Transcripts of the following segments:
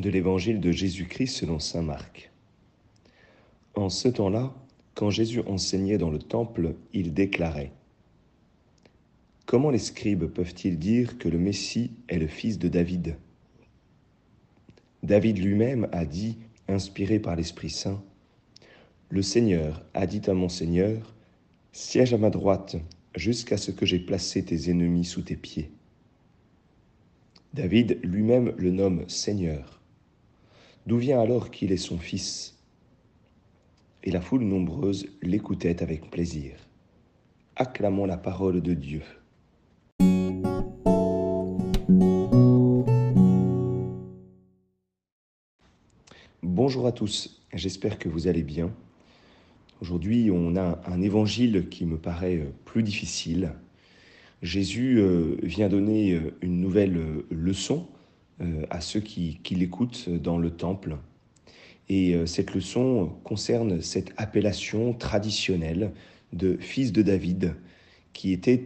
de l'évangile de Jésus-Christ selon Saint Marc. En ce temps-là, quand Jésus enseignait dans le temple, il déclarait Comment les scribes peuvent-ils dire que le Messie est le fils de David? David lui-même a dit, inspiré par l'Esprit Saint, Le Seigneur a dit à mon Seigneur, Siège à ma droite jusqu'à ce que j'ai placé tes ennemis sous tes pieds. David lui-même le nomme Seigneur. D'où vient alors qu'il est son fils? Et la foule nombreuse l'écoutait avec plaisir. Acclamons la parole de Dieu. Bonjour à tous, j'espère que vous allez bien. Aujourd'hui, on a un évangile qui me paraît plus difficile. Jésus euh, vient donner euh, une nouvelle euh, leçon à ceux qui, l'écoutent dans le temple. Et cette leçon concerne cette appellation traditionnelle de fils de David, qui était,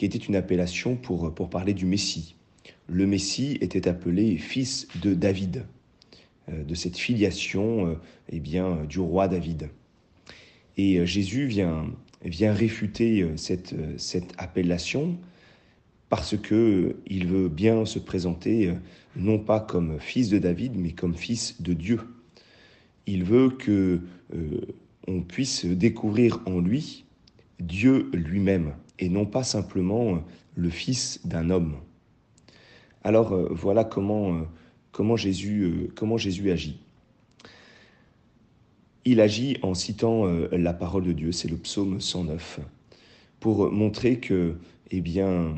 était une appellation pour, parler du Messie. Le Messie était appelé fils de David, de cette filiation eh bien, du roi David. Et Jésus vient, réfuter euh, euh, cette appellation parce que euh, il veut bien se présenter non pas comme fils de David, mais comme fils de Dieu. Il veut que on puisse découvrir en lui Dieu lui-même et non pas simplement le fils d'un homme. Alors voilà comment, Jésus, comment Jésus agit il agit en citant euh, la parole de Dieu, c'est le psaume 109, pour montrer que, eh bien,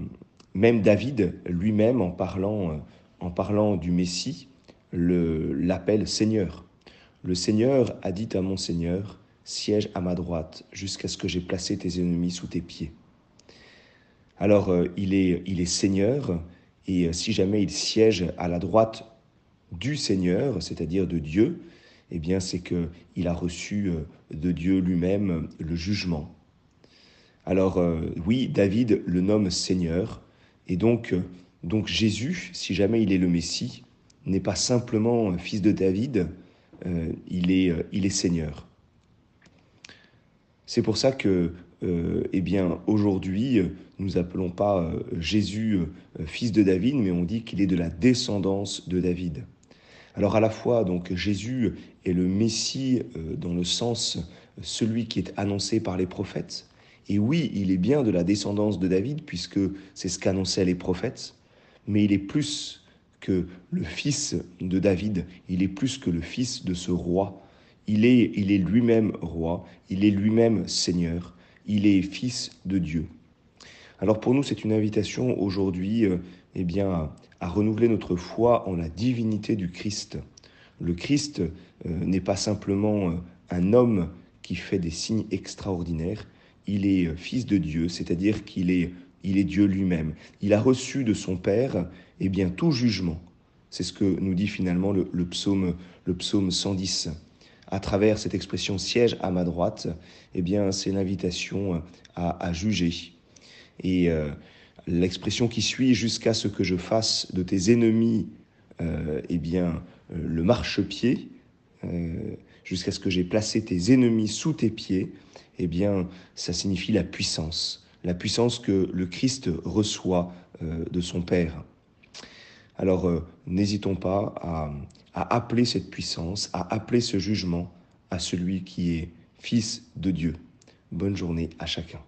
même David lui-même, en parlant, euh, du Messie, l'appelle Seigneur. Le Seigneur a dit à mon Seigneur, siège à ma droite jusqu'à ce que j'ai placé tes ennemis sous tes pieds. Alors, euh, il, est, Seigneur, et si jamais il siège à la droite du Seigneur, c'est-à-dire de Dieu, eh bien, c'est qu'il a reçu euh, de Dieu lui-même euh, le jugement. Alors, euh, oui, David le nomme Seigneur, et donc, donc Jésus, si jamais il est le Messie, n'est pas simplement fils de David, il, est, il est Seigneur. C'est pour ça que, eh bien, aujourd'hui, nous appelons pas Jésus fils de David, mais on dit qu'il est de la descendance de David. Alors à la fois, donc Jésus est le Messie euh, dans le sens celui qui est annoncé par les prophètes. Et oui, il est bien de la descendance de David puisque c'est ce qu'annonçaient les prophètes, mais il est plus que le fils de David, il est plus que le fils de ce roi. Il est, il est lui-même roi, il est lui-même Seigneur, il est fils de Dieu. Alors pour nous, c'est une invitation aujourd'hui euh, eh bien, à renouveler notre foi en la divinité du Christ. Le Christ euh, n'est pas simplement euh, un homme qui fait des signes extraordinaires, il est euh, fils de Dieu, c'est-à-dire qu'il est, il est Dieu lui-même. Il a reçu de son Père eh bien, tout jugement. C'est ce que nous dit finalement le, psaume, le psaume 110. À travers cette expression siège à ma droite, eh bien, c'est l'invitation à, juger. Et l'expression qui suit jusqu'à ce que je fasse de tes ennemis euh, eh bien, euh, le marchepied, euh, jusqu'à ce que j'ai placé tes ennemis sous tes pieds, eh bien, ça signifie la puissance, la puissance que le Christ reçoit de son Père. Alors, n'hésitons pas à, à appeler cette puissance, à appeler ce jugement à celui qui est Fils de Dieu. Bonne journée à chacun.